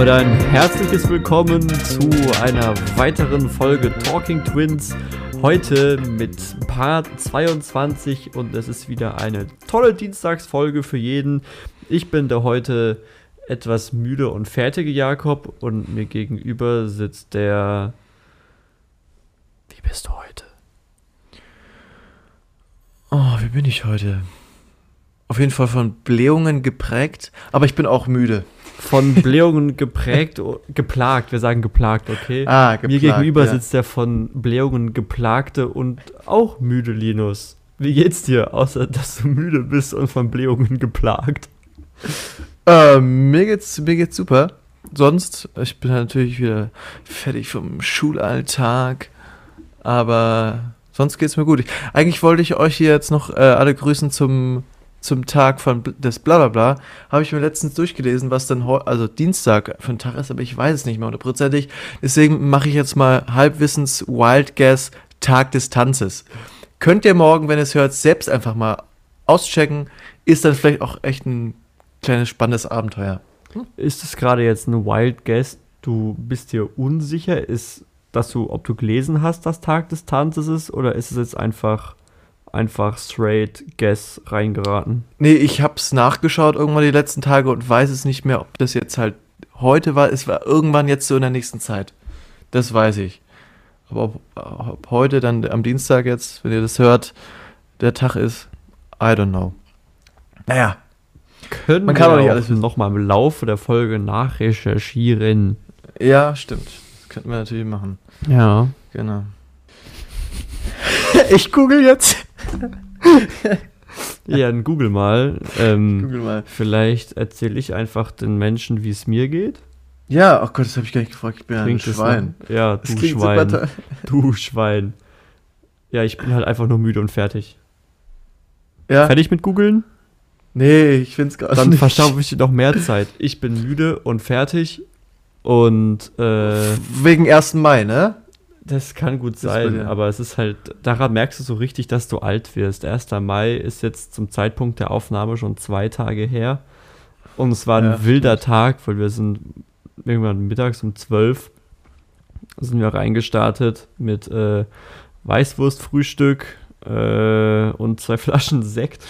Damit ein herzliches Willkommen zu einer weiteren Folge Talking Twins. Heute mit Part 22 und es ist wieder eine tolle Dienstagsfolge für jeden. Ich bin der heute etwas müde und fertige Jakob und mir gegenüber sitzt der. Wie bist du heute? Oh, wie bin ich heute? Auf jeden Fall von Blähungen geprägt, aber ich bin auch müde. Von Blähungen geprägt, geplagt, wir sagen geplagt, okay? Ah, geplagt, Mir gegenüber ja. sitzt der von Blähungen geplagte und auch müde Linus. Wie geht's dir, außer dass du müde bist und von Blähungen geplagt? Äh, mir geht's, mir geht's super. Sonst, ich bin natürlich wieder fertig vom Schulalltag, aber sonst geht's mir gut. Ich, eigentlich wollte ich euch hier jetzt noch äh, alle grüßen zum, zum Tag von des Blablabla. Habe ich mir letztens durchgelesen, was dann also Dienstag für ein Tag ist, aber ich weiß es nicht mehr hundertprozentig. Deswegen mache ich jetzt mal halbwissens Wild Guess Tag des Tanzes. Könnt ihr morgen, wenn ihr es hört, selbst einfach mal auschecken. Ist dann vielleicht auch echt ein kleines spannendes Abenteuer. Ist es gerade jetzt ein Wild Guess? Du bist dir unsicher, ist, dass du, ob du gelesen hast, dass Tag des Tanzes ist, oder ist es jetzt einfach, einfach straight Guess reingeraten? Nee, ich hab's nachgeschaut irgendwann die letzten Tage und weiß es nicht mehr, ob das jetzt halt heute war. Es war irgendwann jetzt so in der nächsten Zeit. Das weiß ich. Aber ob, ob heute dann am Dienstag jetzt, wenn ihr das hört, der Tag ist, I don't know. Naja, Können Man kann wir doch nicht alles wissen. noch mal im Laufe der Folge nachrecherchieren. ja, stimmt. Das könnten wir natürlich machen. Ja. Genau. ich google jetzt. Ja, dann google mal. Ähm, Google mal. Vielleicht erzähle ich einfach den Menschen, wie es mir geht. Ja, oh Gott, das habe ich gar nicht gefragt. Ich bin ein Klingt das Schwein. Ja, du Schwein. Du Schwein. Ja, ich bin halt einfach nur müde und fertig. Ja. Fertig mit googeln? Nee, ich find's gerade Dann nicht. verstaube ich dir noch mehr Zeit. Ich bin müde und fertig. Und äh, Wegen 1. Mai, ne? Das kann gut sein, dir. aber es ist halt, daran merkst du so richtig, dass du alt wirst. 1. Mai ist jetzt zum Zeitpunkt der Aufnahme schon zwei Tage her. Und es war ein Ja, wilder stimmt. Tag, weil wir sind irgendwann mittags um 12 sind wir reingestartet mit äh, Weißwurstfrühstück äh, und zwei Flaschen Sekt.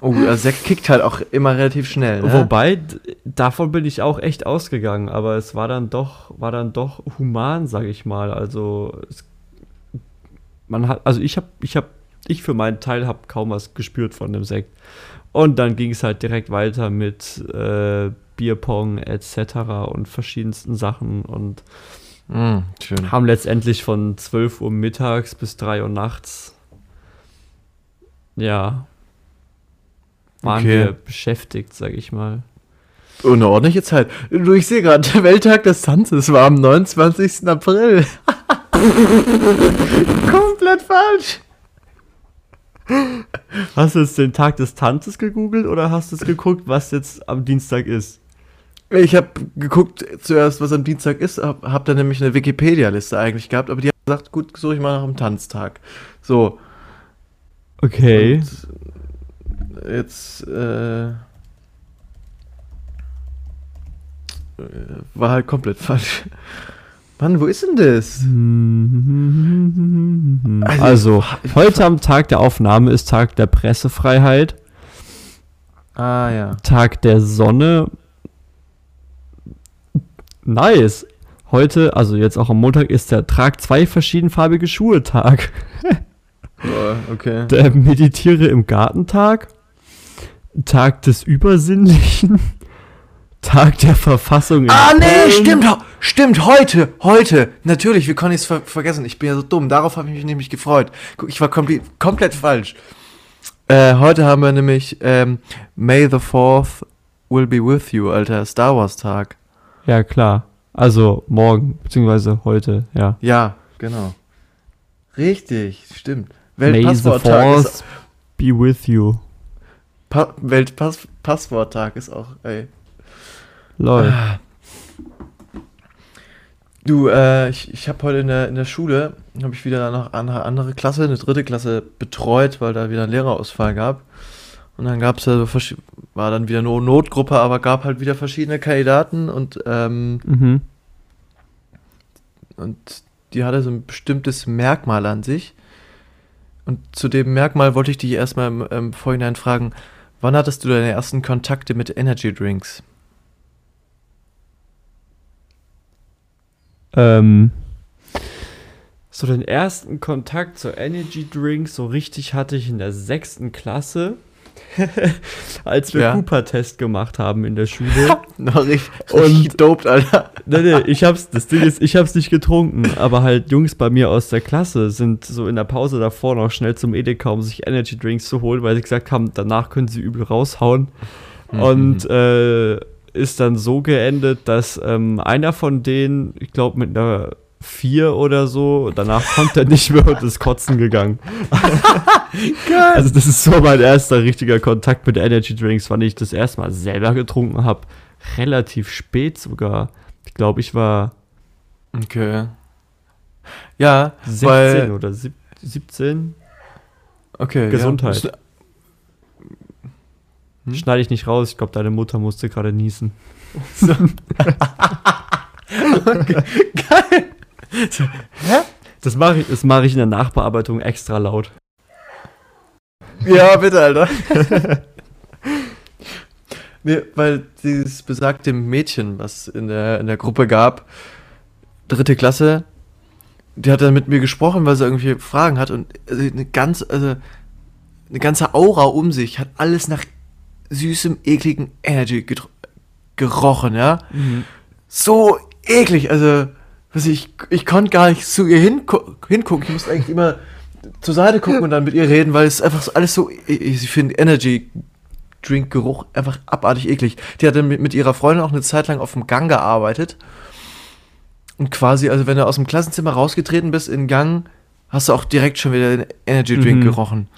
Oh, der Sekt kickt halt auch immer relativ schnell, ne? Wobei, davon bin ich auch echt ausgegangen, aber es war dann doch, war dann doch human, sag ich mal. Also es, man hat, also ich habe, ich habe, ich für meinen Teil habe kaum was gespürt von dem Sekt. Und dann ging es halt direkt weiter mit äh, Bierpong etc. und verschiedensten Sachen und Mm, haben letztendlich von 12 Uhr mittags bis 3 Uhr nachts, ja, waren Okay. wir beschäftigt, sag ich mal. Oh, eine ordentliche Zeit. Du, ich sehe gerade, der Welttag des Tanzes war am 29. April. Komplett falsch. Hast du jetzt den Tag des Tanzes gegoogelt oder hast du es geguckt, was jetzt am Dienstag ist? Ich habe geguckt zuerst, was am Dienstag ist, hab, hab dann nämlich eine Wikipedia-Liste eigentlich gehabt, aber die hat gesagt, gut, suche ich mal nach dem Tanztag. So, Okay. und jetzt äh, war halt komplett falsch. Mann, wo ist denn das? Also, heute am Tag der Aufnahme ist Tag der Pressefreiheit, Ah ja. Tag der Sonne. Nice. Heute, also jetzt auch am Montag, ist der Trag zwei verschiedenfarbige Schuhe Tag. Boah, okay. Der Meditiere im Gartentag, Tag des Übersinnlichen, Tag der Verfassung Ah, nee, stimmt, stimmt, heute, heute. Natürlich, wie konnte ich es ver vergessen? Ich bin ja so dumm, darauf habe ich mich nämlich gefreut. Guck, ich war komplett, komplett falsch. Äh, heute haben wir nämlich ähm, May the 4th will be with you, alter Star Wars Tag. Ja, klar. Also morgen, beziehungsweise heute, ja. Ja, genau. Richtig, stimmt. May the Weltpassworttag ist, force be with you. Pa Weltpassworttag ist auch, ey. Lol. Ah. Du, äh, ich, ich habe heute in der, in der Schule, habe ich wieder noch eine andere Klasse, eine dritte Klasse betreut, weil da wieder einen Lehrerausfall gab. Und dann gab es ja so, war dann wieder nur Notgruppe, aber gab halt wieder verschiedene Kandidaten und, ähm, Mhm. und die hatte so ein bestimmtes Merkmal an sich. Und zu dem Merkmal wollte ich dich erstmal im, im Vorhinein fragen, wann hattest du deine ersten Kontakte mit Energy Drinks? Ähm, so den ersten Kontakt zu Energy Drinks so richtig hatte ich in der sechsten Klasse, als wir Ja. Cooper-Test gemacht haben in der Schule. Noch richtig, Und- richtig dope, Alter. nee, nee, ich hab's, das Ding ist, ich hab's nicht getrunken, aber halt Jungs bei mir aus der Klasse sind so in der Pause davor noch schnell zum Edeka, um sich Energy Drinks zu holen, weil sie gesagt haben, danach können sie übel raushauen. Und äh, ist dann so geendet, dass ähm, einer von denen, ich glaube mit einer 4 oder so, danach konnte er nicht mehr und ist kotzen gegangen. Also das ist so mein erster richtiger Kontakt mit Energy Drinks, wann ich das erste Mal selber getrunken habe. Relativ spät sogar. Ich glaube, ich war Okay. Ja, 16 weil, oder sieb- 17. okay. Gesundheit. Ja, Hm? Schneide ich nicht raus. Ich glaube, deine Mutter musste gerade niesen. geil. Hä? Das mache ich, das mache ich in der Nachbearbeitung extra laut. Ja, bitte, Alter. nee, weil dieses besagte Mädchen, was in der, in der Gruppe gab, dritte Klasse, die hat dann mit mir gesprochen, weil sie irgendwie Fragen hat und also eine ganz, also eine ganze Aura um sich, hat alles nach süßem, ekligen Energy gerochen, ja. So eklig, also, was ich, ich konnte gar nicht zu ihr hingu hingucken, ich musste eigentlich immer zur Seite gucken und dann mit ihr reden, weil es einfach so alles so, ich, ich finde Energy Drink Geruch einfach abartig eklig. Die hat dann mit, mit ihrer Freundin auch eine Zeit lang auf dem Gang gearbeitet. Und quasi, also wenn du aus dem Klassenzimmer rausgetreten bist in den Gang, hast du auch direkt schon wieder den Energy Drink Mhm. gerochen.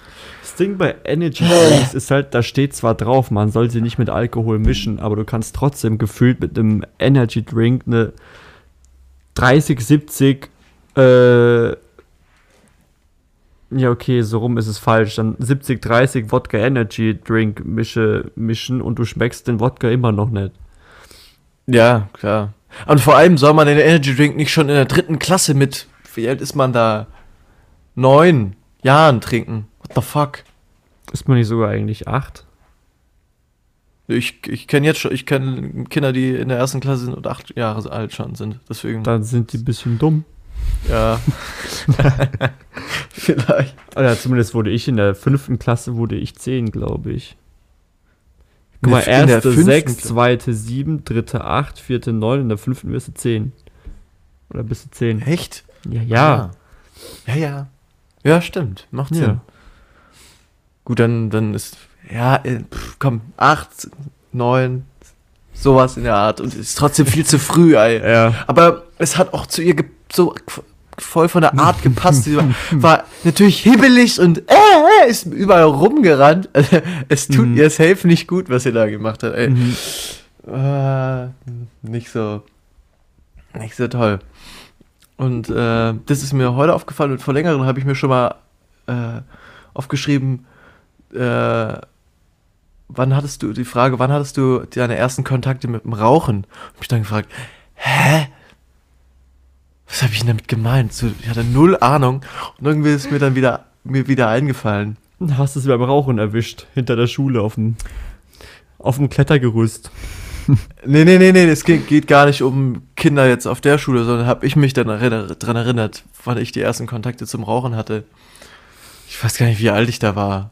Das Ding bei Energy Drinks ist halt, da steht zwar drauf, man soll sie nicht mit Alkohol mischen, aber du kannst trotzdem gefühlt mit einem Energy Drink eine 30, 70, äh, ja okay, so rum ist es falsch, dann 70, 30 Wodka Energy Drink mische, mischen und du schmeckst den Wodka immer noch nicht. Ja, klar. Und vor allem soll man den Energy Drink nicht schon in der dritten Klasse mit, wie alt ist man da? Neun Jahren trinken. What the fuck? Ist man nicht sogar eigentlich 8? Ich, ich kenne jetzt schon, ich kenne Kinder, die in der ersten Klasse sind und acht Jahre alt schon sind. Deswegen, Dann sind die ein bisschen dumm. ja. Vielleicht. Oder zumindest wurde ich in der fünften Klasse, wurde ich 10, glaube ich. Guck mal, erste fünften 6, Klasse. zweite 7, dritte 8, vierte 9, in der fünften bist du 10. Oder bist du 10? Echt? Ja, ja. Ja, ja. Ja, stimmt. Macht Ja. Sinn. Gut, dann, dann ist, ja, äh, pff, komm, acht, neun, sowas in der Art. Und es ist trotzdem viel zu früh, ey. Ja. Aber es hat auch zu ihr so voll von der Art gepasst. Sie war, war natürlich hibbelig und äh, äh, ist überall rumgerannt. Es tut Mhm. ihr safe nicht gut, was sie da gemacht hat. Ey. Mhm. Äh, nicht so, nicht so toll. Und äh, das ist mir heute aufgefallen und vor längerem habe ich mir schon mal äh, aufgeschrieben, äh, wann hattest du, die Frage, wann hattest du deine ersten Kontakte mit dem Rauchen? Hab ich dann gefragt, hä? Was habe ich denn damit gemeint? So, ich hatte null Ahnung und irgendwie ist mir dann wieder, mir wieder eingefallen. Hast du es beim Rauchen erwischt, hinter der Schule auf dem, auf dem Klettergerüst. Nee, nee, nee, nee, es geht, geht gar nicht um Kinder jetzt auf der Schule, sondern habe ich mich dann erinner, dran erinnert, wann ich die ersten Kontakte zum Rauchen hatte. Ich weiß gar nicht, wie alt ich da war.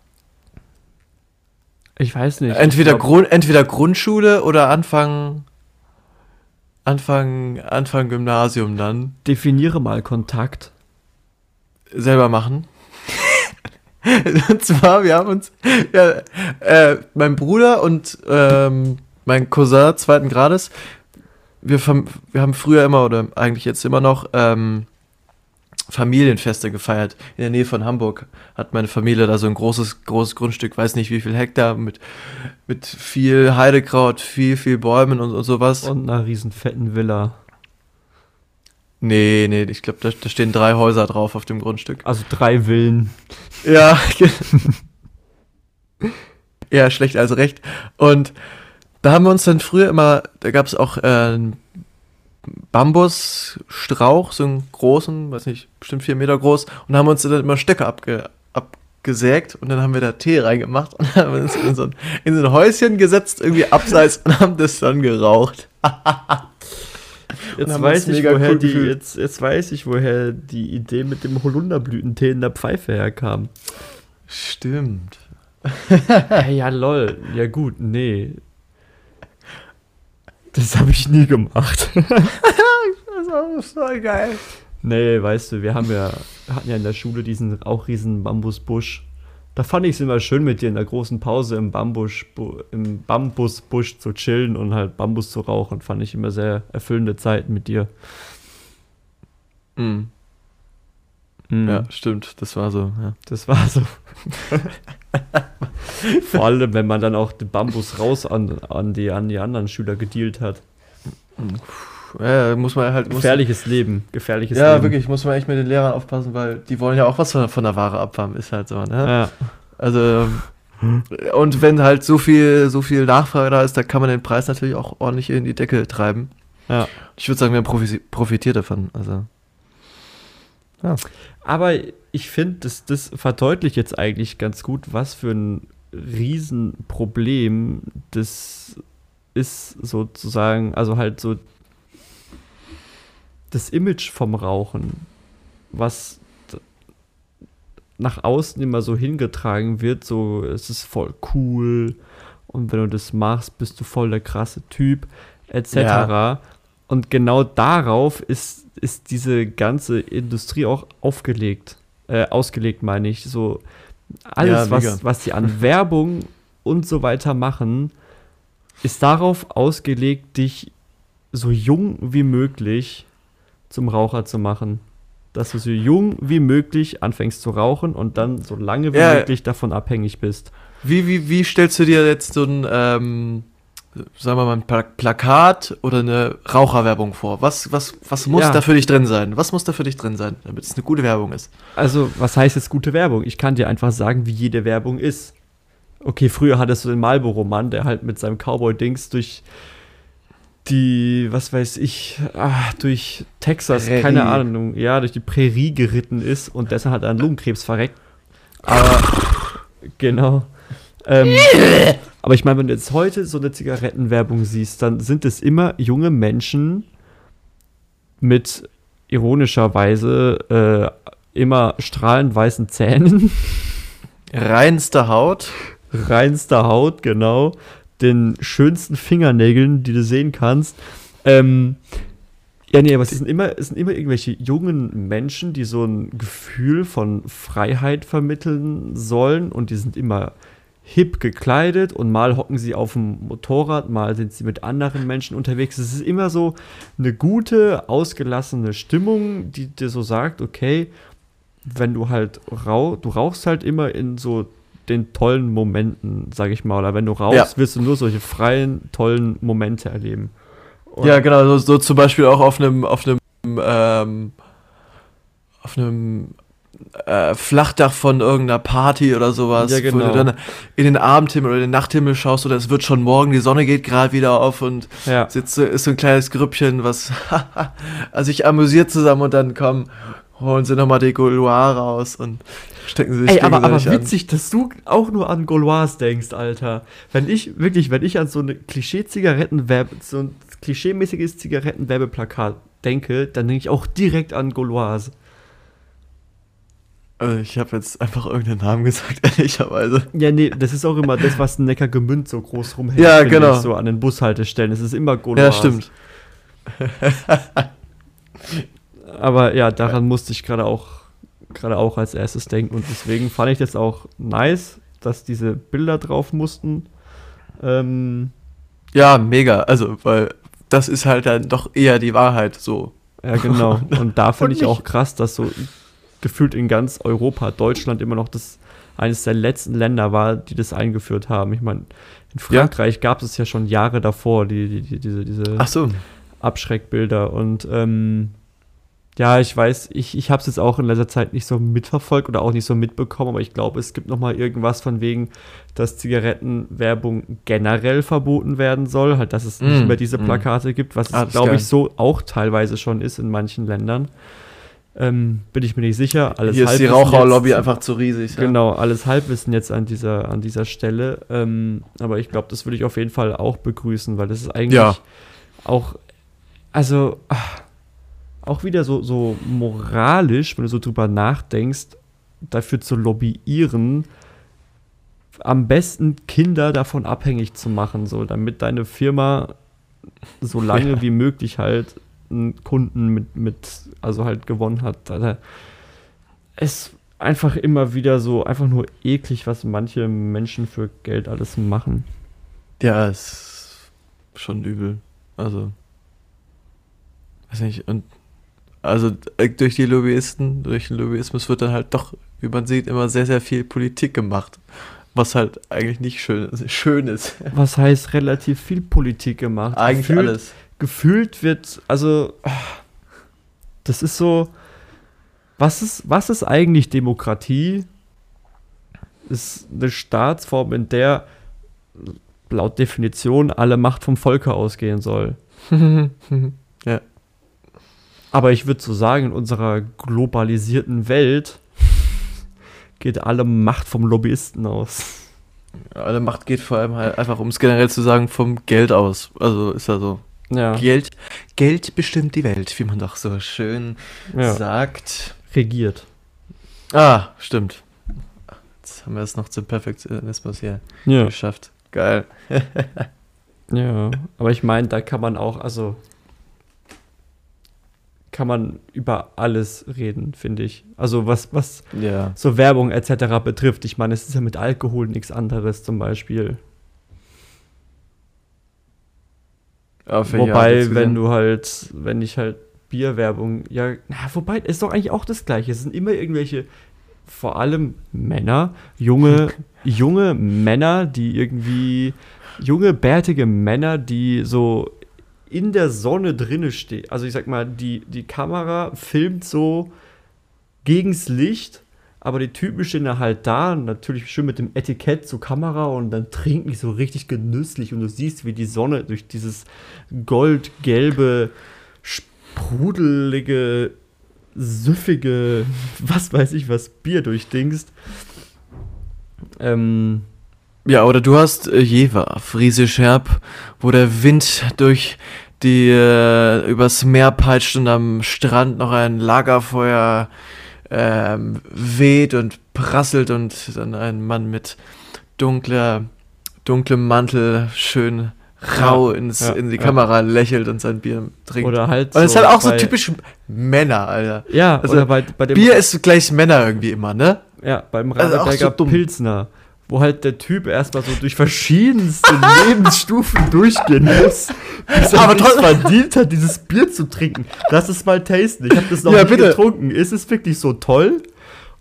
Ich weiß nicht. Entweder, glaub, Grund, entweder Grundschule oder Anfang, Anfang, Anfang Gymnasium dann. Definiere mal Kontakt. Selber machen. und zwar, wir haben uns, ja, äh, mein Bruder und ähm, mein Cousin zweiten Grades, wir, wir haben früher immer oder eigentlich jetzt immer noch ähm, Familienfeste gefeiert. In der Nähe von Hamburg hat meine Familie da so ein großes, großes Grundstück, weiß nicht wie viel Hektar, mit, mit viel Heidekraut, viel, viel Bäumen und, und sowas. Und einer riesen fetten Villa. nee, nee, ich glaube, da, da stehen drei Häuser drauf auf dem Grundstück. Also drei Villen. Ja, ja, schlecht also recht. Und da haben wir uns dann früher immer, da gab es auch äh, Bambusstrauch, so einen großen, weiß nicht, bestimmt vier Meter groß, und haben uns dann immer Stöcke abge, abgesägt und dann haben wir da Tee reingemacht und haben uns in so, ein, in so ein Häuschen gesetzt, irgendwie abseits und haben das dann geraucht. Jetzt weiß, ich, woher cool die, gefühlt. jetzt, jetzt weiß ich, woher die Idee mit dem Holunderblütentee in der Pfeife herkam. Stimmt. Hey, ja, lol. Ja, gut, nee. Das habe ich nie gemacht. Das war so geil. nee, weißt du, wir haben ja, hatten ja in der Schule diesen auch riesen Bambusbusch. Da fand ich es immer schön, mit dir in der großen Pause im, Bambus, im Bambusbusch zu chillen und halt Bambus zu rauchen. Fand ich immer sehr erfüllende Zeiten mit dir. Mhm. Mhm. Ja, stimmt, das war so, ja. Das war so. Vor allem, wenn man dann auch den Bambus raus an, an, die, an die anderen Schüler gedealt hat. Ja, muss man halt. Muss, Gefährliches Leben. Gefährliches ja, Leben. wirklich, muss man echt mit den Lehrern aufpassen, weil die wollen ja auch was von, von der Ware abhaben, ist halt so, ne? Ja. Also, und wenn halt so viel, so viel Nachfrage da ist, da kann man den Preis natürlich auch ordentlich in die Decke treiben. ja. Ich würde sagen, wir profi- profitiert davon. Also, Aber ich finde, das, das verdeutlicht jetzt eigentlich ganz gut, was für ein Riesenproblem das ist, sozusagen, also halt so das Image vom Rauchen, was nach außen immer so hingetragen wird, so es ist voll cool und wenn du das machst, bist du voll der krasse Typ, etc. Ja. Und genau darauf ist, ist diese ganze Industrie auch aufgelegt, äh, ausgelegt, meine ich. So alles, Ja, was, was sie an Werbung und so weiter machen, ist darauf ausgelegt, dich so jung wie möglich zum Raucher zu machen. Dass du so jung wie möglich anfängst zu rauchen und dann so lange wie Ja. möglich davon abhängig bist. wie, wie, wie stellst du dir jetzt so ein, ähm, sagen wir mal, ein Pla Plakat oder eine Raucherwerbung vor? Was, was, was muss Ja. da für dich drin sein? Was muss da für dich drin sein, damit es eine gute Werbung ist? Also, was heißt jetzt gute Werbung? Ich kann dir einfach sagen, wie jede Werbung ist. Okay, früher hattest du den Marlboro-Mann, der halt mit seinem Cowboy-Dings durch die, was weiß ich, ah, durch Texas, Prärie. keine Ahnung, ja, durch die Prärie geritten ist und deshalb hat er an Lungenkrebs verreckt. Aber, genau. Ähm, aber ich meine, wenn du jetzt heute so eine Zigarettenwerbung siehst, dann sind es immer junge Menschen mit ironischerweise äh, immer strahlend weißen Zähnen, Reinste Haut. reinster Haut, genau, den schönsten Fingernägeln, die du sehen kannst. Ähm, ja, nee, aber es sind, immer, es sind immer irgendwelche jungen Menschen, die so ein Gefühl von Freiheit vermitteln sollen und die sind immer hip gekleidet und mal hocken sie auf dem Motorrad, mal sind sie mit anderen Menschen unterwegs. Es ist immer so eine gute, ausgelassene Stimmung, die dir so sagt, okay, wenn du halt rauch, du rauchst halt immer in so den tollen Momenten, sag ich mal, oder wenn du rauchst, Ja. wirst du nur solche freien, tollen Momente erleben. Und- Ja, genau, so, so zum Beispiel auch auf einem, auf einem, ähm, auf einem äh, Flachdach von irgendeiner Party oder sowas, Ja, wo genau. du dann in den Abendhimmel oder den Nachthimmel schaust oder es wird schon morgen, die Sonne geht gerade wieder auf und Ja. sitzt, so- ist so ein kleines Grüppchen, was also sich amüsiert zusammen und dann kommen, holen sie nochmal die Gaulois raus und stecken sie sich Ey, aber, aber gegenseitig an. witzig, dass du auch nur an Gaulois denkst, Alter. Wenn ich, wirklich, wenn ich an so eine Klischee-Zigarettenwerbe, so ein klischeemäßiges Zigarettenwerbeplakat denke, dann denke ich auch direkt an Gaulois. Also ich habe jetzt einfach irgendeinen Namen gesagt, ehrlicherweise. Ja, nee, das ist auch immer das, was in Neckargemünd so groß rumhängt. Ja, genau. ich, So an den Bushaltestellen. Es ist immer Gaulois. Ja, stimmt. Aber ja, daran musste ich gerade auch, gerade auch als erstes denken. Und deswegen fand ich das auch nice, dass diese Bilder drauf mussten. Ähm, Ja, mega. Also, weil das ist halt dann doch eher die Wahrheit so. Ja, genau. Und da finde ich auch krass, dass so gefühlt in ganz Europa, Deutschland immer noch das eines der letzten Länder war, die das eingeführt haben. Ich meine, in Ja. Frankreich gab es ja schon Jahre davor, die, die, die, diese, diese so. Abschreckbilder. Und ähm, ja, ich weiß, ich, ich habe es jetzt auch in letzter Zeit nicht so mitverfolgt oder auch nicht so mitbekommen, aber ich glaube, es gibt noch mal irgendwas von wegen, dass Zigarettenwerbung generell verboten werden soll, halt, dass es nicht Mm, mehr diese mm. Plakate gibt, was Ah, glaube ich, so auch teilweise schon ist in manchen Ländern. Ähm, bin ich mir nicht sicher. Alles Hier ist die Raucherlobby einfach zu riesig. ja. Genau, alles Halbwissen jetzt an dieser, an dieser Stelle. Ähm, aber ich glaube, das würde ich auf jeden Fall auch begrüßen, weil das ist eigentlich Ja. auch, also ach, auch wieder so, so moralisch, wenn du so drüber nachdenkst, dafür zu lobbyieren, am besten Kinder davon abhängig zu machen, so damit deine Firma so lange Ja. wie möglich halt einen Kunden mit, mit, also halt gewonnen hat. Alter. Es einfach immer wieder so, einfach nur eklig, was manche Menschen für Geld alles machen. Ja, ist schon übel. Also, weiß nicht, und also äh, durch die Lobbyisten, durch den Lobbyismus wird dann halt doch, wie man sieht, immer sehr, sehr viel Politik gemacht. Was halt eigentlich nicht schön, schön ist. Was heißt relativ viel Politik gemacht? Eigentlich Gefühlt- alles. Gefühlt wird, also das ist so, was ist, was ist eigentlich Demokratie? Ist eine Staatsform, in der laut Definition alle Macht vom Volke ausgehen soll. ja. Aber ich würde so sagen, in unserer globalisierten Welt geht alle Macht vom Lobbyisten aus. Alle Macht geht vor allem halt einfach, um es generell zu sagen, vom Geld aus. Also ist ja so. Ja, Geld, Geld bestimmt die Welt, wie man doch so schön ja. sagt. regiert. Ah, stimmt. Jetzt haben wir es noch zum Perfektionismus hier Ja. geschafft. Geil. Ja, aber ich meine, da kann man auch, also kann man über alles reden, finde ich. Also was, was Ja. so Werbung etc. betrifft. Ich meine, es ist ja mit Alkohol nichts anderes zum Beispiel. Auf welche Art Wobei, jetzt wenn du halt, wenn ich halt Bierwerbung, ja, na, wobei, ist doch eigentlich auch das Gleiche. Es sind immer irgendwelche, vor allem Männer, junge, junge Männer, die irgendwie, junge, bärtige Männer, die so in der Sonne drinne stehen. Also ich sag mal, die, die Kamera filmt so gegens Licht, aber die Typen stehen da halt da, natürlich schön mit dem Etikett zur Kamera und dann trinken die so richtig genüsslich und du siehst, wie die Sonne durch dieses goldgelbe, sprudelige, süffige, was weiß ich was, Bier durchdingst. Ähm, Ja, oder du hast äh, Jever, Friesisch Herb, wo der Wind durch die äh, übers Meer peitscht und am Strand noch ein Lagerfeuer ähm, weht und prasselt und dann ein Mann mit dunkler, dunklem Mantel schön rau Ja, ins, ja, in die ja. Kamera lächelt und sein Bier trinkt. oder halt und das ist halt auch so typisch Männer, Alter. Ja, Also, bei, bei dem Bier ist gleich Männer irgendwie immer, ne? Ja, beim Also Radeberger so dumm. Wo halt der Typ erstmal so durch verschiedenste Lebensstufen durchgehen muss, bis er Aber trotzdem- verdient hat, dieses Bier zu trinken. Lass es mal tasten. Ich habe das noch Ja, nie bitte. getrunken. Ist es wirklich so toll?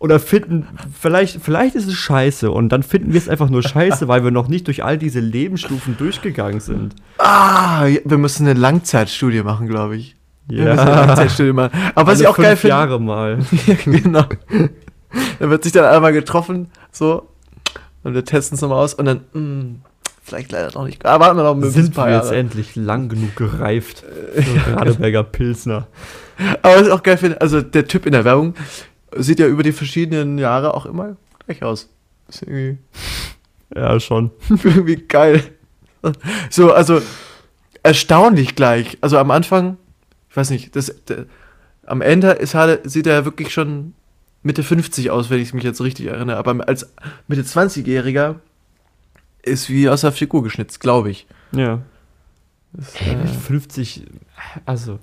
Oder finden, vielleicht, vielleicht ist es scheiße und dann finden wir es einfach nur scheiße, weil wir noch nicht durch all diese Lebensstufen durchgegangen sind. Ah, wir müssen eine Langzeitstudie machen, glaube ich. Wir müssen eine Ja, Langzeitstudie machen. Aber was alle ich auch geil fünf finde, Jahre mal. Ja, genau. Dann wird sich dann einmal getroffen, so, und wir testen es nochmal aus und dann, mh, vielleicht leider noch nicht. Aber warten wir noch ein Sind paar wir jetzt endlich lang genug gereift für Radeberger Pilsner? Aber was ich auch geil finde, also der Typ in der Werbung sieht ja über die verschiedenen Jahre auch immer gleich aus. Ist irgendwie, Ja, schon. irgendwie geil. So, also erstaunlich gleich. Also am Anfang, ich weiß nicht, das, der, am Ende ist halt, sieht er wirklich schon Mitte 50 aus, wenn ich mich jetzt richtig erinnere. Aber als Mitte 20-Jähriger ist wie aus der Figur geschnitzt, glaube ich. Ja. Das, Ey, mit äh, 50, also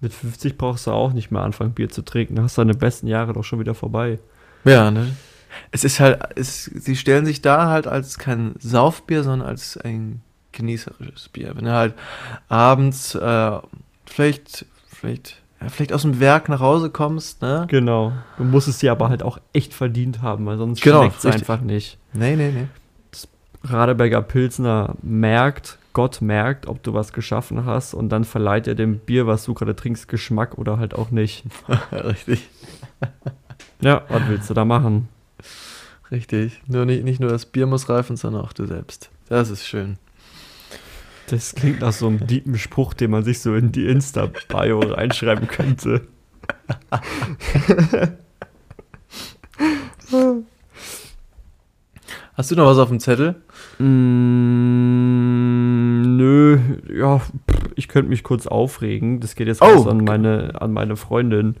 mit 50 brauchst du auch nicht mehr anfangen, Bier zu trinken. Hast deine besten Jahre doch schon wieder vorbei. ja, ne? Es ist halt, es, sie stellen sich da halt als kein Saufbier, sondern als ein genießerisches Bier. Wenn du halt abends äh, vielleicht, vielleicht, vielleicht aus dem Werk nach Hause kommst, ne? Genau. Du musst es dir aber halt auch echt verdient haben, weil sonst Genau, schmeckt es einfach nicht. Nee, nee, nee. Radeberger Pilsner merkt, Gott merkt, ob du was geschaffen hast und dann verleiht er dem Bier, was du gerade trinkst, Geschmack oder halt auch nicht. richtig. Ja, was willst du da machen? Richtig. Nur nicht, nicht nur das Bier muss reifen, sondern auch du selbst. Das ist schön. Das klingt nach so einem deepen Spruch, den man sich so in die Insta-Bio reinschreiben könnte. Hast du noch was auf dem Zettel? Mm, nö, ja, ich könnte mich kurz aufregen. Das geht jetzt Oh, raus an meine, an meine Freundin.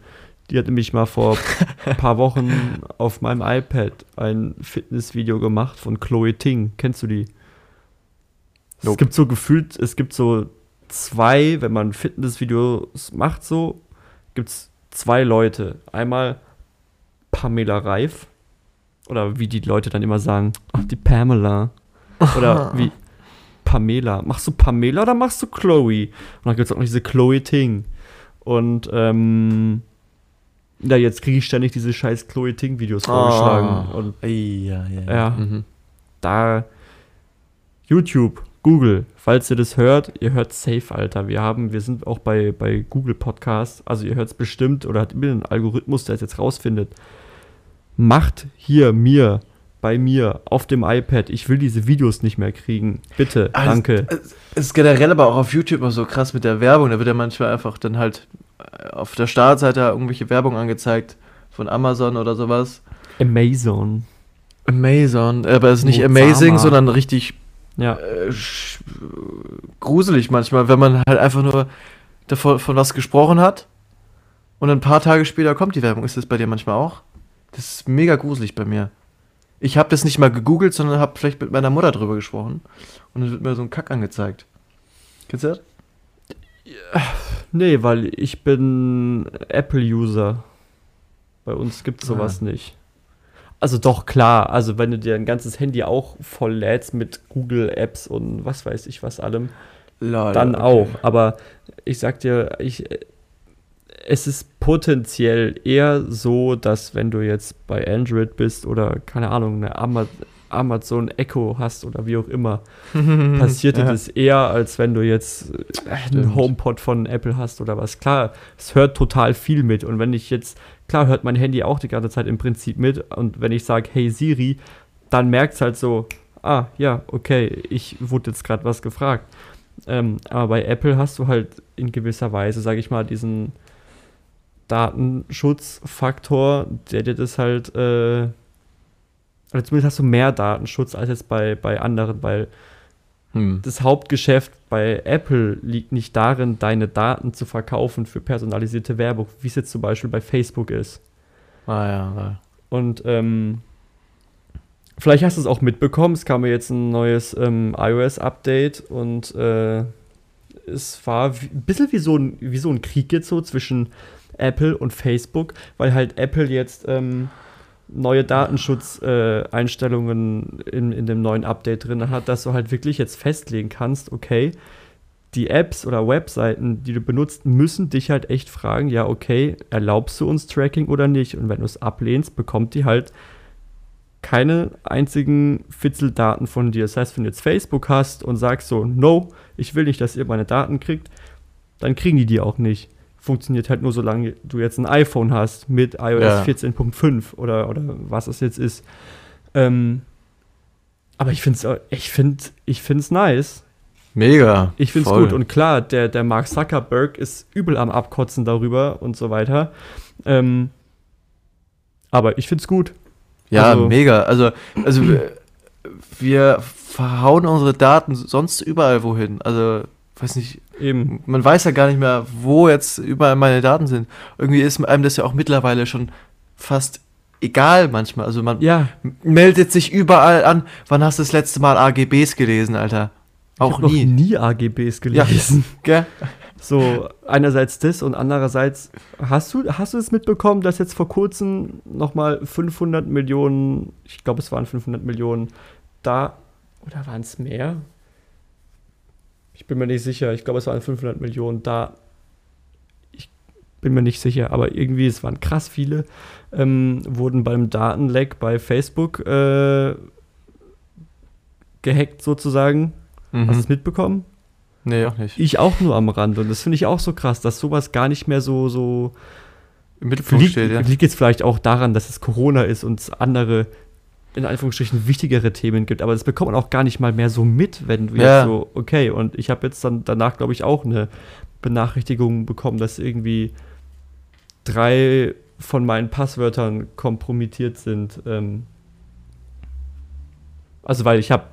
Die hat nämlich mal vor ein paar Wochen auf meinem iPad ein Fitnessvideo gemacht von Chloe Ting. Kennst du die? Es Nope. gibt so gefühlt, es gibt so zwei, wenn man Fitnessvideos macht, so, gibt es zwei Leute. Einmal Pamela Reif. Oder wie die Leute dann immer sagen, ach, die Pamela. Oder wie Pamela. Machst du Pamela oder machst du Chloe? Und dann gibt es auch noch diese Chloe Ting. Und ähm, ja, jetzt kriege ich ständig diese scheiß Chloe Ting-Videos vorgeschlagen. Und Ah. ja, ja, Ja. Mhm. da YouTube, Google, falls ihr das hört, ihr hört safe, Alter. Wir haben, wir sind auch bei, bei Google Podcast, also ihr hört es bestimmt oder hat immer einen Algorithmus, der es jetzt rausfindet. Macht hier mir, bei mir, auf dem iPad, ich will diese Videos nicht mehr kriegen. Bitte, Ah, danke. Es es ist generell aber auch auf YouTube immer so krass mit der Werbung. Da wird ja manchmal einfach dann halt äh, auf der Startseite irgendwelche Werbung angezeigt von Amazon oder sowas. Amazon. Amazon, aber es ist nicht Mozama. amazing, sondern richtig Ja, äh, gruselig manchmal, wenn man halt einfach nur davon von was gesprochen hat und ein paar Tage später kommt die Werbung. Ist das bei dir manchmal auch? Das ist mega gruselig bei mir. Ich habe das nicht mal gegoogelt, sondern habe vielleicht mit meiner Mutter drüber gesprochen und dann wird mir so ein Kack angezeigt. Kennst du das? nee, weil ich bin Apple-User. Bei uns gibt es sowas nicht. Also doch, klar. Also wenn du dir ein ganzes Handy auch voll lädst mit Google-Apps und was weiß ich was allem, Lol, dann okay. auch. Aber ich sag dir, ich, es ist potenziell eher so, dass wenn du jetzt bei Android bist oder keine Ahnung, eine Ama Amazon Echo hast oder wie auch immer, passiert Ja. das eher, als wenn du jetzt äh, einen Stimmt. HomePod von Apple hast oder was. Klar, es hört total viel mit. Und wenn ich jetzt, klar hört mein Handy auch die ganze Zeit im Prinzip mit. Und wenn ich sage, hey Siri, dann merkt es halt so, ah, ja, okay, ich wurde jetzt gerade was gefragt. Ähm, aber bei Apple hast du halt in gewisser Weise, sage ich mal, diesen Datenschutzfaktor, der dir das halt, äh, oder zumindest hast du mehr Datenschutz als jetzt bei, bei anderen, weil Hm. das Hauptgeschäft bei Apple liegt nicht darin, deine Daten zu verkaufen für personalisierte Werbung, wie es jetzt zum Beispiel bei Facebook ist. Ah ja, ja. Und ähm, vielleicht hast du es auch mitbekommen, es kam ja jetzt ein neues ähm, iOS-Update und äh, es war ein bisschen wie so, ein, wie so ein Krieg jetzt so zwischen Apple und Facebook, weil halt Apple jetzt ähm, neue Datenschutzeinstellungen äh, in, in dem neuen Update drin hat, dass du halt wirklich jetzt festlegen kannst, okay, die Apps oder Webseiten, die du benutzt, müssen dich halt echt fragen, ja, okay, erlaubst du uns Tracking oder nicht? Und wenn du es ablehnst, bekommt die halt keine einzigen Fitzeldaten von dir. Das heißt, wenn du jetzt Facebook hast und sagst so, no, ich will nicht, dass ihr meine Daten kriegt, dann kriegen die die auch nicht. Funktioniert halt nur, solange du jetzt ein iPhone hast mit iOS Ja. 14.5 oder, oder was es jetzt ist. Ähm, aber ich finde es ich find, ich find's nice. Mega. Ich finde es gut. Und klar, der, der Mark Zuckerberg ist übel am Abkotzen darüber und so weiter. Ähm, aber ich finde es gut. Ja, Also- mega. Also, also wir, wir verhauen unsere Daten sonst überall wohin. Also, weiß nicht, Eben. man weiß ja gar nicht mehr, wo jetzt überall meine Daten sind. Irgendwie ist einem das ja auch mittlerweile schon fast egal manchmal. Also man Ja, meldet sich überall an. Wann hast du das letzte Mal AGBs gelesen, Alter? ich Auch habe noch nie. nie AGBs gelesen. Gell? So, einerseits das und andererseits, hast du, hast du es mitbekommen, dass jetzt vor kurzem nochmal 500 Millionen, ich glaube es waren 500 Millionen, da, oder waren es mehr? Ich bin mir nicht sicher. Ich glaube, es waren 500 Millionen da. Ich bin mir nicht sicher, aber irgendwie, es waren krass viele. Ähm, wurden beim Datenleck bei Facebook äh, gehackt sozusagen. Mhm. Hast du es mitbekommen? Nee, auch nicht. Ich auch nur am Rand. Und das finde ich auch so krass, dass sowas gar nicht mehr so, so Im Mittelpunkt liegt, steht, ja. liegt jetzt vielleicht auch daran, dass es Corona ist und andere, in Anführungsstrichen, wichtigere Themen gibt. Aber das bekommt man auch gar nicht mal mehr so mit, wenn du Ja. so, okay, und ich habe jetzt dann danach, glaube ich, auch eine Benachrichtigung bekommen, dass irgendwie drei von meinen Passwörtern kompromittiert sind. Ähm also weil ich habe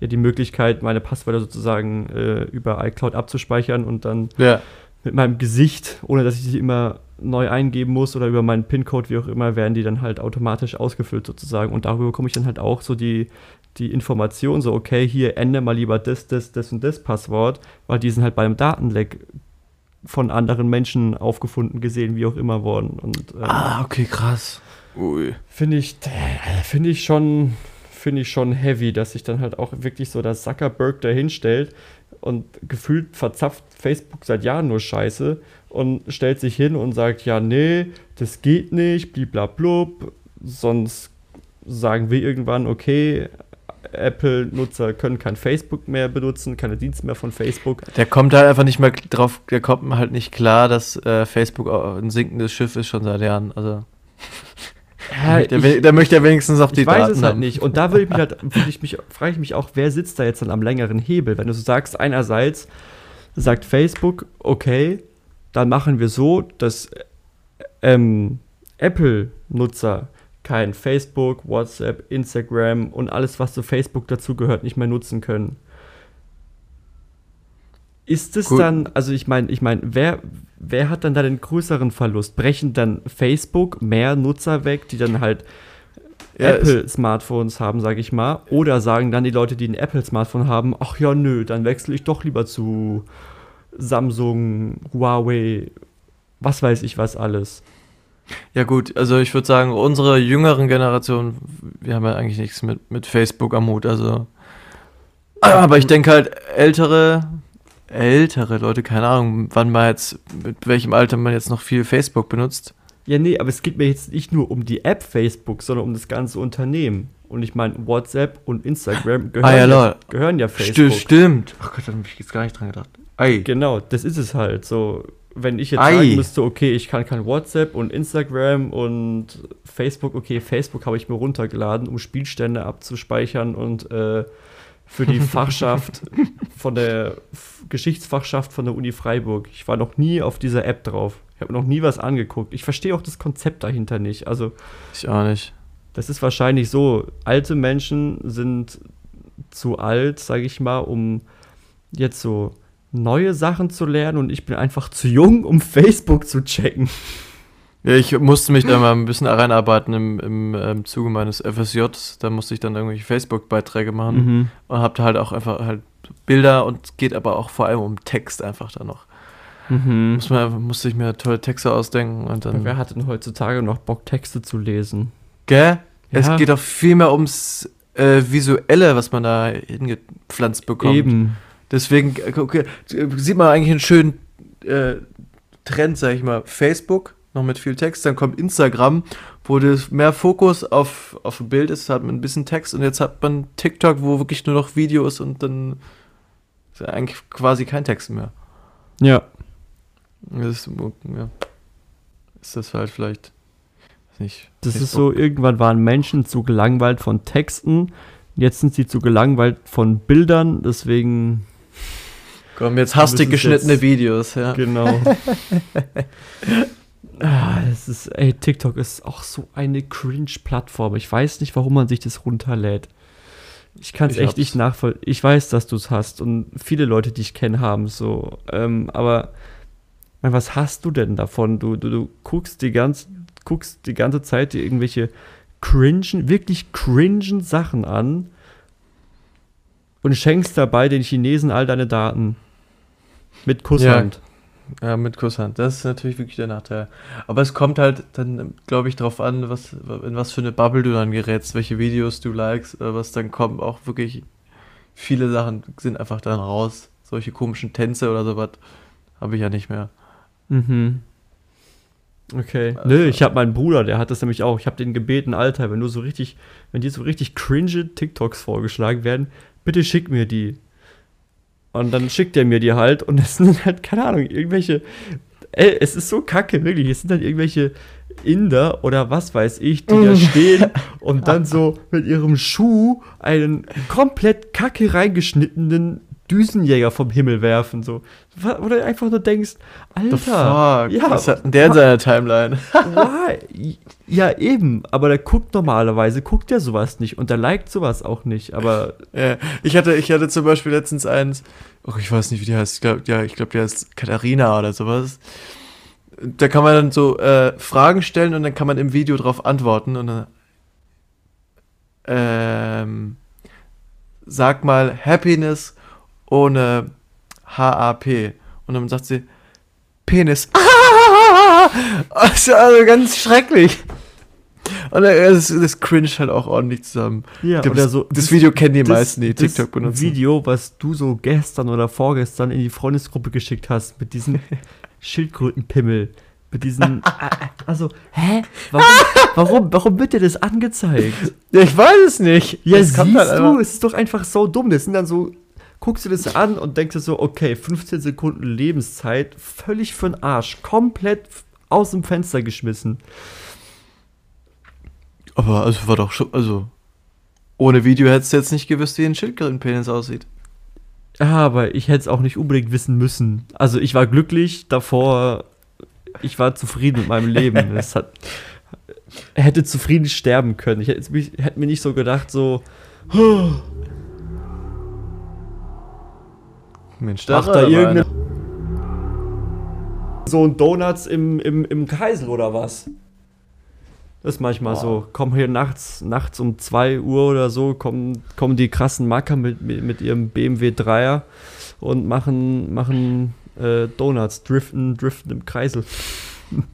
ja die Möglichkeit, meine Passwörter sozusagen äh, über iCloud abzuspeichern und dann Ja. mit meinem Gesicht, ohne dass ich sie immer neu eingeben muss oder über meinen PIN-Code, wie auch immer, werden die dann halt automatisch ausgefüllt sozusagen. Und darüber bekomme ich dann halt auch so die, die Information, so, okay, hier ändere mal lieber das, das, das und das Passwort, weil die sind halt beim Datenleck von anderen Menschen aufgefunden, gesehen, wie auch immer worden. Und ähm, Ah, okay, krass. Ui. finde ich, äh, finde ich schon, finde ich schon heavy, dass sich dann halt auch wirklich so der Zuckerberg dahinstellt und gefühlt verzapft Facebook seit Jahren nur Scheiße und stellt sich hin und sagt, ja, nee, das geht nicht, bliblablub, sonst sagen wir irgendwann, okay, Apple-Nutzer können kein Facebook mehr benutzen, keine Dienste mehr von Facebook. Der kommt halt einfach nicht mehr drauf, der kommt halt nicht klar, dass äh, Facebook ein sinkendes Schiff ist schon seit Jahren. Also Ja, der, ich- der möchte ja wenigstens auf die ich weiß Daten es halt haben. nicht. Und da würde ich mich halt, würde ich mich, frage ich mich auch, wer sitzt da jetzt dann am längeren Hebel? Wenn du so sagst, einerseits sagt Facebook, okay, dann machen wir so, dass ähm, Apple-Nutzer kein Facebook, WhatsApp, Instagram und alles, was zu Facebook dazugehört, nicht mehr nutzen können. Ist es Gut. dann, also ich meine, ich meine, wer, wer hat dann da den größeren Verlust? Brechen dann Facebook mehr Nutzer weg, die dann halt Ja, es- Apple-Smartphones haben, sage ich mal. Oder sagen dann die Leute, die ein Apple-Smartphone haben, ach ja, nö, dann wechsle ich doch lieber zu Samsung, Huawei, was weiß ich was alles. Ja gut, also ich würde sagen, unsere jüngeren Generationen, wir haben ja eigentlich nichts mit, mit Facebook am Hut, also. Aber ich denke halt, ältere, ältere Leute, keine Ahnung, wann man jetzt, mit welchem Alter man jetzt noch viel Facebook benutzt. Ja, nee, aber es geht mir jetzt nicht nur um die App Facebook, sondern um das ganze Unternehmen. Und ich meine, WhatsApp und Instagram gehören, Ah, ja, ja, gehören ja Facebook. stimmt. Ach Gott, da habe ich jetzt gar nicht dran gedacht. Ei. Genau, das ist es halt. So, wenn ich jetzt Ei. sagen müsste, okay, ich kann kein WhatsApp und Instagram und Facebook, okay, Facebook habe ich mir runtergeladen, um Spielstände abzuspeichern und äh, für die Fachschaft von der F Geschichtsfachschaft von der Uni Freiburg. Ich war noch nie auf dieser App drauf. Ich habe noch nie was angeguckt. Ich verstehe auch das Konzept dahinter nicht. Also, Ich auch nicht. Das ist wahrscheinlich so, alte Menschen sind zu alt, sage ich mal, um jetzt so neue Sachen zu lernen und ich bin einfach zu jung, um Facebook zu checken. Ja, ich musste mich da mal ein bisschen reinarbeiten im, im, ähm, Zuge meines FSJs. Da musste ich dann irgendwelche Facebook-Beiträge machen Mhm. und hab da halt auch einfach halt Bilder und es geht aber auch vor allem um Text einfach da noch. Mhm. Muss man, musste ich mir tolle Texte ausdenken und dann. Wer hat denn heutzutage noch Bock, Texte zu lesen? Gell? Es Ja. geht auch viel mehr ums äh, Visuelle, was man da hingepflanzt bekommt. Eben. Deswegen äh, okay, sieht man eigentlich einen schönen äh, Trend, sag ich mal. Facebook, noch mit viel Text, dann kommt Instagram, wo das mehr Fokus auf, auf ein Bild ist, hat man ein bisschen Text und jetzt hat man TikTok, wo wirklich nur noch Videos und dann ist eigentlich quasi kein Text mehr. Ja. Das ist, ja, ist das halt vielleicht nicht. Das ist Facebook. so, irgendwann waren Menschen zu gelangweilt von Texten, jetzt sind sie zu gelangweilt von Bildern, deswegen Komm, jetzt hastig geschnittene jetzt- Videos, ja. Genau. ah, es ist, ey, TikTok ist auch so eine Cringe-Plattform. Ich weiß nicht, warum man sich das runterlädt. Ich kann es echt hab's. nicht nachvollziehen. Ich weiß, dass du es hast und viele Leute, die ich kenne, haben es so. Ähm, aber was hast du denn davon? Du, du, du guckst die ganze, guckst die ganze Zeit dir irgendwelche cringen, wirklich cringen Sachen an und schenkst dabei den Chinesen all deine Daten. Mit Kusshand. Ja, mit Kusshand. Das ist natürlich wirklich der Nachteil. Aber es kommt halt dann, glaube ich, drauf an, was, in was für eine Bubble du dann gerätst, welche Videos du likest, äh, was dann kommt. Auch wirklich viele Sachen sind einfach dann raus. solche komischen Tänze oder sowas habe ich ja nicht mehr. Mhm. Okay. Also- Nö, ich habe meinen Bruder, der hat das nämlich auch. Ich habe den gebeten, Alter, wenn du so richtig, wenn dir so richtig cringe TikToks vorgeschlagen werden, bitte schick mir die. Und dann schickt er mir die halt und es sind halt, keine Ahnung, irgendwelche. Ey, es ist so kacke, wirklich. Es sind dann irgendwelche Inder oder was weiß ich, die da stehen und dann so mit ihrem Schuh einen komplett kacke reingeschnittenen Düsenjäger vom Himmel werfen. So. Wa- Oder einfach nur denkst, Alter. The fuck? Ja, Was hat denn der in seiner Timeline? Why? Ja, eben, aber der guckt normalerweise, guckt der sowas nicht und der liked sowas auch nicht, aber Ja, ich hatte, ich hatte zum Beispiel letztens eins, oh, ich weiß nicht, wie die heißt, ich glaub, ja, ich glaube, die heißt Katharina oder sowas. Da kann man dann so äh, Fragen stellen und dann kann man im Video drauf antworten und dann ähm, sag mal Happiness ohne HAP und dann sagt sie Penis. Also, also ganz schrecklich. Und äh, das, das cringe halt auch ordentlich zusammen. ja, glaub, das, so. das Video kennen die das- meisten, die das TikTok benutzen. Video, was du so gestern oder vorgestern in die Freundesgruppe geschickt hast, mit diesem Schildkrötenpimmel, mit diesen, also, hä? Warum, warum, warum wird dir das angezeigt? Ja, ich weiß es nicht. Ja, kommt siehst halt du, es ist doch einfach so dumm. Das sind dann so, guckst du das an und denkst dir so, okay, 15 Sekunden Lebenszeit, völlig für den Arsch, komplett aus dem Fenster geschmissen. Aber also war doch schon, also ohne Video hättest du jetzt nicht gewusst, wie ein Schildkrötenpenis aussieht. Ja, aber ich hätte es auch nicht unbedingt wissen müssen. Also ich war glücklich davor, ich war zufrieden mit meinem Leben. Es hat, er hätte zufrieden sterben können. Ich hätte, mich- hätte mir nicht so gedacht, so, Mensch, Macht da irgendeine. So ein Donuts im, im, im Kreisel oder was? Das ist manchmal Boah. so. Kommen hier nachts, nachts um 2 Uhr oder so, kommen, kommen die krassen Macker mit, mit, mit ihrem BMW 3er und machen, machen äh, Donuts, driften, driften im Kreisel.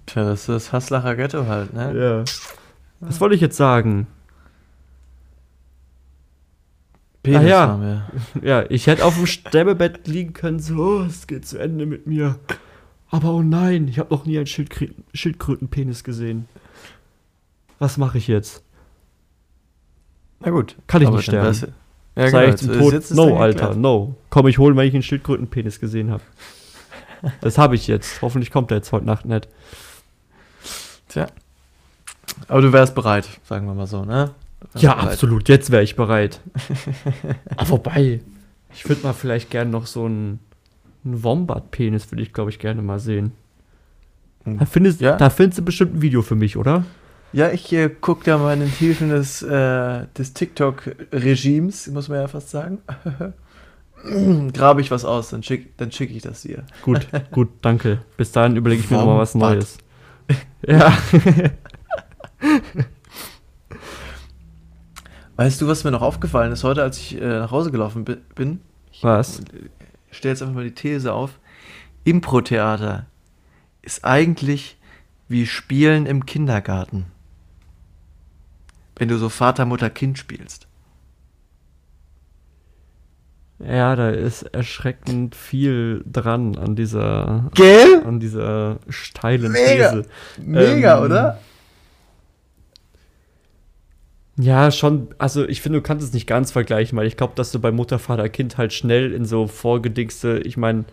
Tja, das ist das Haslacher Ghetto halt, ne? Ja. Was wollte ich jetzt sagen? Penis ja. haben wir. Ja, ich hätte auf dem Sterbebett liegen können, so, oh, es geht zu Ende mit mir. Aber oh nein, ich habe noch nie einen Schildkrö Schildkrötenpenis gesehen. Was mache ich jetzt? Na gut. Kann ich nicht sterben? Ja, Sei genau. ich zum Tod? No, Alter, no. Komm ich holen, wenn ich einen Schildkrötenpenis gesehen habe. Das habe ich jetzt. Hoffentlich kommt er jetzt heute Nacht nicht. Tja. Aber du wärst bereit, sagen wir mal so, ne? Ja, bereit. absolut. Jetzt wäre ich bereit. Aber wobei, ich würde mal vielleicht gerne noch so einen, einen Wombat-Penis, würde ich glaube ich gerne mal sehen. Da findest, Ja? da findest du bestimmt ein Video für mich, oder? Ja, ich äh, gucke da mal in den Hilfen des, äh, des TikTok-Regimes, muss man ja fast sagen. Grabe ich was aus, dann schicke dann schick ich das dir. Gut, gut, danke. Bis dahin überlege ich mir nochmal was. Neues. Ja. Weißt du, was mir noch aufgefallen ist heute, als ich äh, nach Hause gelaufen bi- bin? Ich Was? stelle jetzt einfach mal die These auf. Impro-Theater ist eigentlich wie Spielen im Kindergarten. Wenn du so Vater, Mutter, Kind spielst. Ja, da ist erschreckend viel dran an dieser, Gell? an dieser steilen Mega. These. Mega, Ähm, oder? Ja, schon, also ich finde, du kannst es nicht ganz vergleichen, weil ich glaube, dass du bei Mutter, Vater, Kind halt schnell in so vorgedingste, ich meine,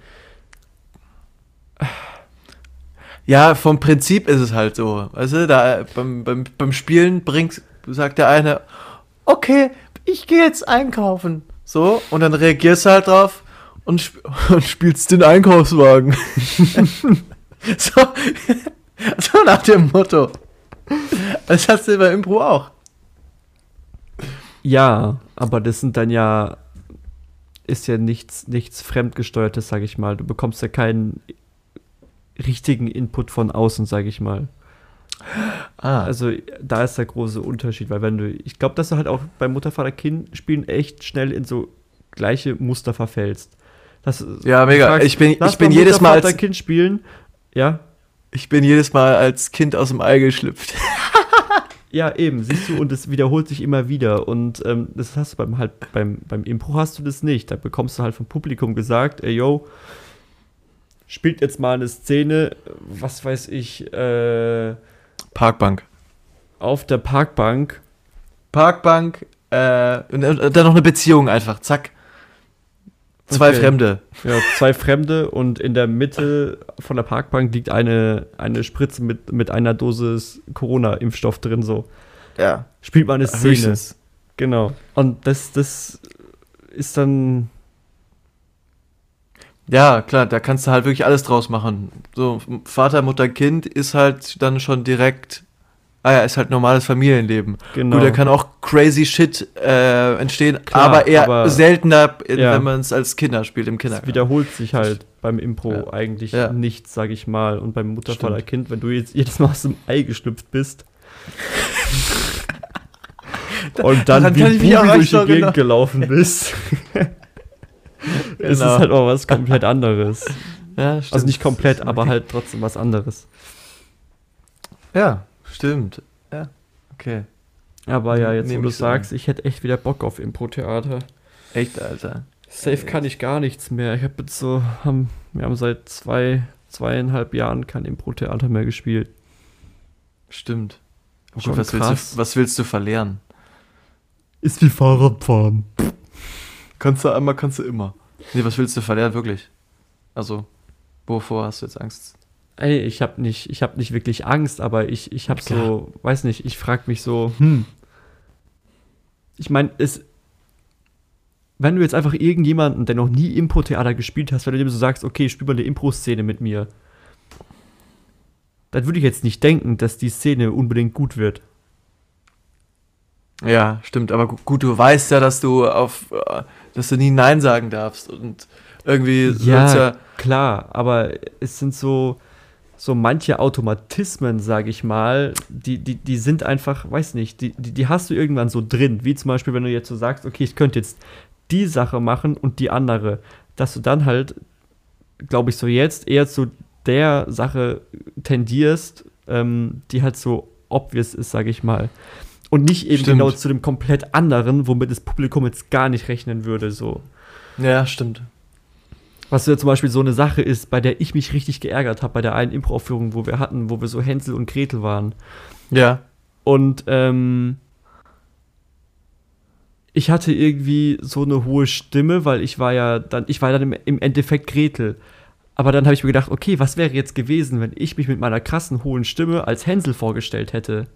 Ja, vom Prinzip ist es halt so. Weißt du, da beim, beim, beim Spielen bringt, sagt der eine, okay, ich gehe jetzt einkaufen. So, und dann reagierst du halt drauf und, sp und spielst den Einkaufswagen. so, so nach dem Motto. Das hast du bei Impro auch. Ja, aber das sind dann ja, ist ja nichts, nichts Fremdgesteuertes, sag ich mal. Du bekommst ja keinen richtigen Input von außen, sag ich mal. Ah, Also da ist der große Unterschied, weil wenn du, ich glaube, dass du halt auch bei Mutter, Vater, Kind spielen echt schnell in so gleiche Muster verfällst. Das, Ja, mega. fragst, Ich bin- ich bin mal jedes Mal Vater, als- Kind spielen. Ja, ich bin jedes Mal als Kind aus dem Ei geschlüpft. Ja, eben, siehst du, und es wiederholt sich immer wieder. Und ähm, das hast du beim halt beim, beim Impro hast du das nicht. Da bekommst du halt vom Publikum gesagt, ey yo, spielt jetzt mal eine Szene, was weiß ich, äh, Parkbank. auf der Parkbank. Parkbank, äh, und, und dann noch eine Beziehung einfach, zack. Zwei Okay. Fremde. Ja, zwei Fremde und in der Mitte von der Parkbank liegt eine, eine Spritze mit, mit einer Dosis Corona-Impfstoff drin, so. Ja. Spielt mal eine Szene. Höchstens. Genau. Und das, das ist dann. Ja, klar, da kannst du halt wirklich alles draus machen. So, Vater, Mutter, Kind ist halt dann schon direkt. Ah ja, ist halt normales Familienleben. Genau. Gut, da kann auch crazy shit äh, entstehen, Klar, aber eher aber- seltener, Ja. wenn man es als Kinder spielt im Es Kindergarten. wiederholt sich halt beim Impro Ja. eigentlich Ja. nichts, sag ich mal. Und beim Muttervater. Kind, wenn du jetzt jedes Mal aus dem Ei geschlüpft bist. und dann daran wie Bubi durch die Gegend genau- gelaufen bist. Es ist Genau. halt auch was komplett anderes. ja, stimmt. Also nicht komplett, aber halt trotzdem was anderes. Ja, stimmt. Ja, okay. Aber ja, jetzt Nehm wo du sagst, ich hätte echt wieder Bock auf Impro-Theater. Echt, Alter. Safe kann ich gar nichts mehr. Ich habe jetzt so, haben, wir haben seit zwei, zweieinhalb Jahren kein Impro-Theater mehr gespielt. Stimmt. Oh Gott, was, willst du, was willst du verlieren? Ist wie Fahrradfahren. Kannst du einmal, kannst du immer. Nee, was willst du verlieren, wirklich? Also, wovor hast du jetzt Angst? Ey, ich habe nicht, ich habe nicht wirklich Angst, aber ich, ich habe so, weiß nicht, ich frage mich so, hm. Ich meine, es, wenn du jetzt einfach irgendjemanden, der noch nie Impro-Theater gespielt hast, wenn du dem so sagst, okay, spiel mal eine Impro-Szene mit mir, dann würde ich jetzt nicht denken, dass die Szene unbedingt gut wird. Ja, stimmt, aber gu- gut, du weißt ja, dass du auf, äh, dass du nie Nein sagen darfst und irgendwie Ja, ja klar, aber es sind so, so manche Automatismen, sage ich mal, die, die, die sind einfach, weiß nicht, die, die, die hast du irgendwann so drin. Wie zum Beispiel, wenn du jetzt so sagst, okay, ich könnte jetzt die Sache machen und die andere, dass du dann halt, glaube ich, so jetzt eher zu der Sache tendierst, ähm, die halt so obvious ist, sage ich mal. Und nicht eben Stimmt. genau zu dem komplett anderen, womit das Publikum jetzt gar nicht rechnen würde, so. Ja, stimmt. Was ja zum Beispiel so eine Sache ist, bei der ich mich richtig geärgert habe, bei der einen Impro-Aufführung, wo wir hatten, wo wir so Hänsel und Gretel waren. Ja. Und ähm, ich hatte irgendwie so eine hohe Stimme, weil ich war ja dann, ich war dann im, im Endeffekt Gretel. Aber dann habe ich mir gedacht, okay, was wäre jetzt gewesen, wenn ich mich mit meiner krassen hohen Stimme als Hänsel vorgestellt hätte?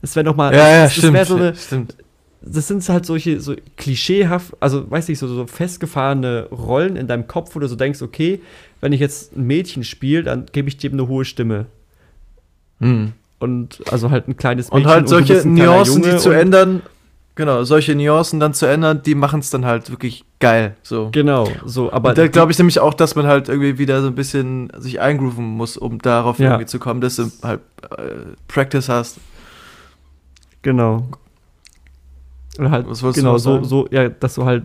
Das wäre nochmal. Ja, ja, das, das wäre so eine, stimmt. Das sind halt solche so klischeehaft, also weiß nicht, so, so festgefahrene Rollen in deinem Kopf, wo du so denkst, okay, wenn ich jetzt ein Mädchen spiele, dann gebe ich dem eine hohe Stimme. Hm. Und also halt ein kleines Mädchen Und halt solche kleiner Nuancen, die zu und- ändern, genau, solche Nuancen dann zu ändern, die machen es dann halt wirklich geil. So. Genau, so, aber Und da glaube ich nämlich auch, dass man halt irgendwie wieder so ein bisschen sich eingrooven muss, um darauf Ja. irgendwie zu kommen, dass du halt äh, Practice hast. genau. Oder halt, Was genau, so, so, ja, dass du halt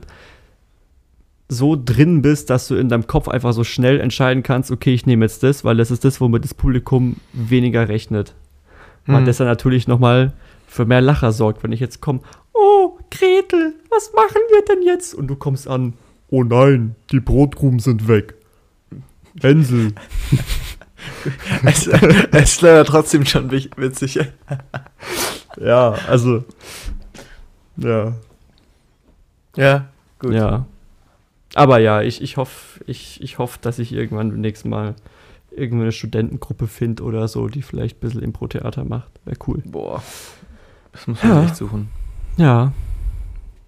so drin bist, dass du in deinem Kopf einfach so schnell entscheiden kannst, okay, ich nehme jetzt das, weil das ist das, womit das Publikum weniger rechnet. Weil Hm. das dann natürlich nochmal für mehr Lacher sorgt, wenn ich jetzt komme, oh, Gretel, was machen wir denn jetzt? Und du kommst an, oh nein, die Brotkrumen sind weg. Hänsel. es, es ist leider trotzdem schon witzig. Ja, also, ja, Ja, gut. ja. Aber ja, ich, ich hoffe, ich, ich hoff, dass ich irgendwann beim nächsten Mal irgendeine Studentengruppe finde oder so, die vielleicht ein bisschen Impro-Theater macht. Wäre cool. Boah. Das muss man Ja. echt suchen. Ja.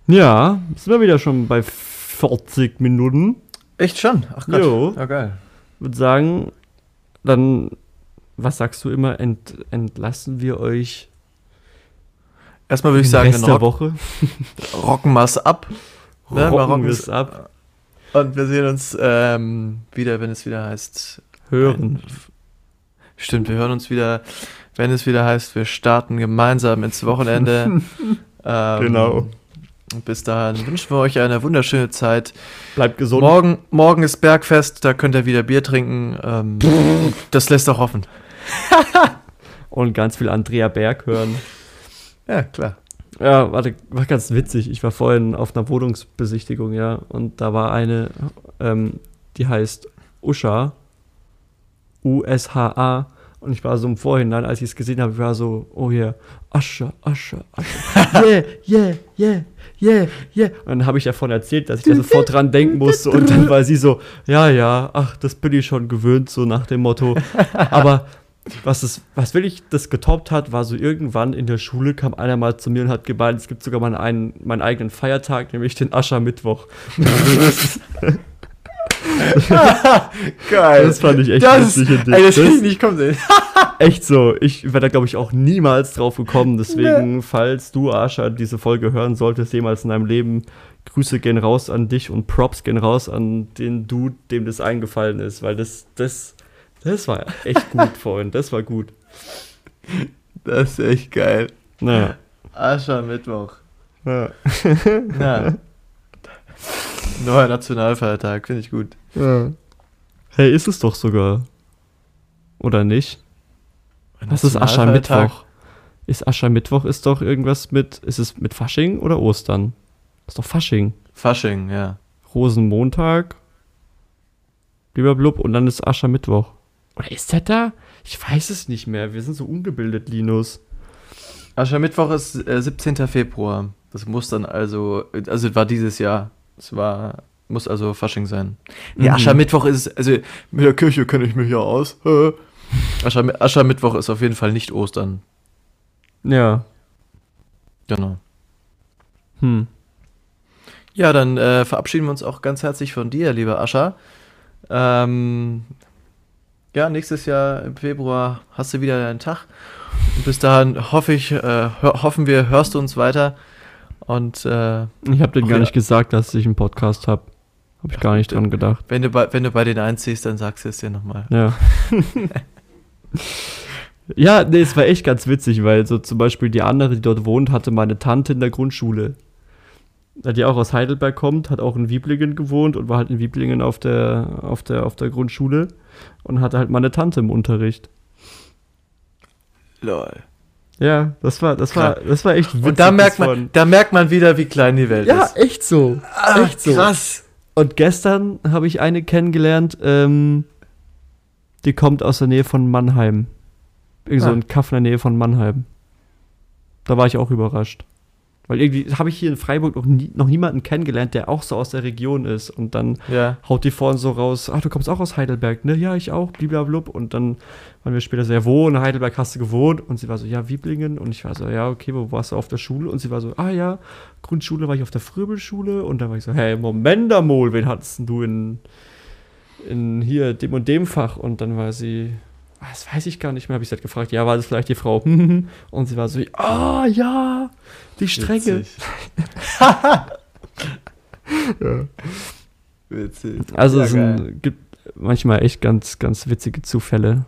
Ja, sind wir wieder schon bei 40 Minuten. Echt schon? Ach Gott. Jo. Ja, geil. würde sagen, dann, was sagst du immer, ent, entlassen wir euch Erstmal würde ich sagen, Rest rock, Woche? rocken wir es ab. Ne, Rocken wir es ab, Und wir sehen uns ähm, wieder, wenn es wieder heißt. hören. Stimmt, wir hören uns wieder, wenn es wieder heißt, wir starten gemeinsam ins Wochenende. ähm, Genau. Und bis dahin wünschen wir euch eine wunderschöne Zeit. Bleibt gesund. Morgen, morgen ist Bergfest, da könnt ihr wieder Bier trinken. Ähm, das lässt auch hoffen. Und ganz viel Andrea Berg hören. Ja, klar. Ja, warte, war ganz witzig. Ich war vorhin auf einer Wohnungsbesichtigung, ja, und da war eine, ähm, die heißt Usha, U-S-H-A, und ich war so im Vorhinein, als ich es gesehen habe, ich war so, oh yeah, Ascha, Ascha, Ascha, yeah, yeah, yeah, yeah, yeah. Und dann habe ich davon erzählt, dass ich da sofort dran denken musste, und dann war sie so, ja, ja, ach, das bin ich schon gewöhnt, so nach dem Motto. Aber was, das, was wirklich das getoppt hat, war so irgendwann in der Schule kam einer mal zu mir und hat gemeint, es gibt sogar mal einen, meinen eigenen Feiertag, nämlich den Aschermittwoch. Geil. Das fand ich echt das, witzig. und Ey, das hätte ich nicht kommen sehen. Echt so. Ich wäre da, glaube ich, auch niemals drauf gekommen. Deswegen, falls du, Ascher, diese Folge hören solltest, jemals in deinem Leben, Grüße gehen raus an dich und Props gehen raus an den Dude, dem das eingefallen ist. Weil das, das, das war echt gut vorhin. Das war gut. Das ist echt geil. Naja. Aschermittwoch. Ja. Ja. Neuer Nationalfeiertag, finde ich gut. ja. Hey, ist es doch sogar. Oder nicht? Was ist? Aschermittwoch? Ist Aschermittwoch ist doch irgendwas mit, ist es mit Fasching oder Ostern? ist doch Fasching. Fasching, ja. Rosenmontag, blub und dann ist Aschermittwoch. Oder ist das da? Ich weiß es nicht mehr. Wir sind so ungebildet, Linus. Aschermittwoch ist äh, 17. Februar. Das muss dann also, also war dieses Jahr. Es war, muss also Fasching sein. Nee, Mhm. Aschermittwoch ist, also mit der Kirche kenne ich mich ja aus. Aschermi Aschermittwoch ist auf jeden Fall nicht Ostern. Ja. Genau. Hm. Ja, dann äh, verabschieden wir uns auch ganz herzlich von dir, lieber Ascher. Ähm, ja, nächstes Jahr im Februar hast du wieder deinen Tag. Und bis dahin hoffe ich, äh, hör, hoffen wir, hörst du uns weiter. Und äh, Ich habe dir Ach gar ja. nicht gesagt, dass ich einen Podcast habe. Habe ich gar nicht dran gedacht. wenn, du bei, wenn du bei den einziehst, dann sagst du es dir nochmal. Ja. ja, nee, es war echt ganz witzig, weil so zum Beispiel die andere, die dort wohnt, hatte meine Tante in der Grundschule. Die auch aus Heidelberg kommt, hat auch in Wieblingen gewohnt und war halt in Wieblingen auf der, auf der, auf der Grundschule und hatte halt meine Tante im Unterricht. Lol. Ja, das war, das war, das war echt witzig. Und da merkt, man, von- da merkt man wieder, wie klein die Welt ja, ist. echt so. Ah, echt so. Krass. Und gestern habe ich eine kennengelernt, ähm, die kommt aus der Nähe von Mannheim. Irgend so Ah. ein Kaff in der Nähe von Mannheim. Da war ich auch überrascht. Weil irgendwie habe ich hier in Freiburg noch, nie, noch niemanden kennengelernt, der auch so aus der Region ist. Und dann Ja. haut die vorhin so raus, ach, du kommst auch aus Heidelberg, ne? Ja, ich auch, bliblablub. Und dann waren wir später so, ja, wo in Heidelberg hast du gewohnt? Und sie war so, ja, Wieblingen. Und ich war so, ja, okay, wo warst du auf der Schule? Und sie war so, ah ja, Grundschule war ich auf der Fröbelschule. Und dann war ich so, hey, Moment einmal, wen hattest du in, in hier dem und dem Fach? Und dann war sie, das weiß ich gar nicht mehr, habe ich sie halt gefragt, ja, war das vielleicht die Frau? Und sie war so, ah ja, die Strenge. Witzig. Witzig. Also Ja, es sind, gibt manchmal echt ganz, ganz witzige Zufälle.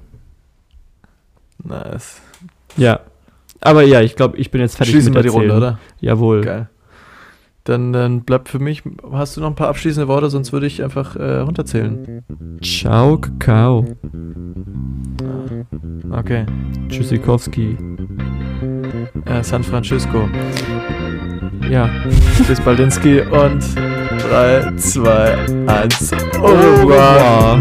Nice. Ja. Aber ja, ich glaube, ich bin jetzt fertig Schließen mit erzählen. Runde, oder? Jawohl. Geil. Dann, dann bleibt für mich, hast du noch ein paar abschließende Worte, sonst würde ich einfach äh, runterzählen. Ciao, Kakao. Okay. Tschüssikowski. Äh, San Francisco. Ja. Bis Baldinski und 3, 2, 1. Au revoir.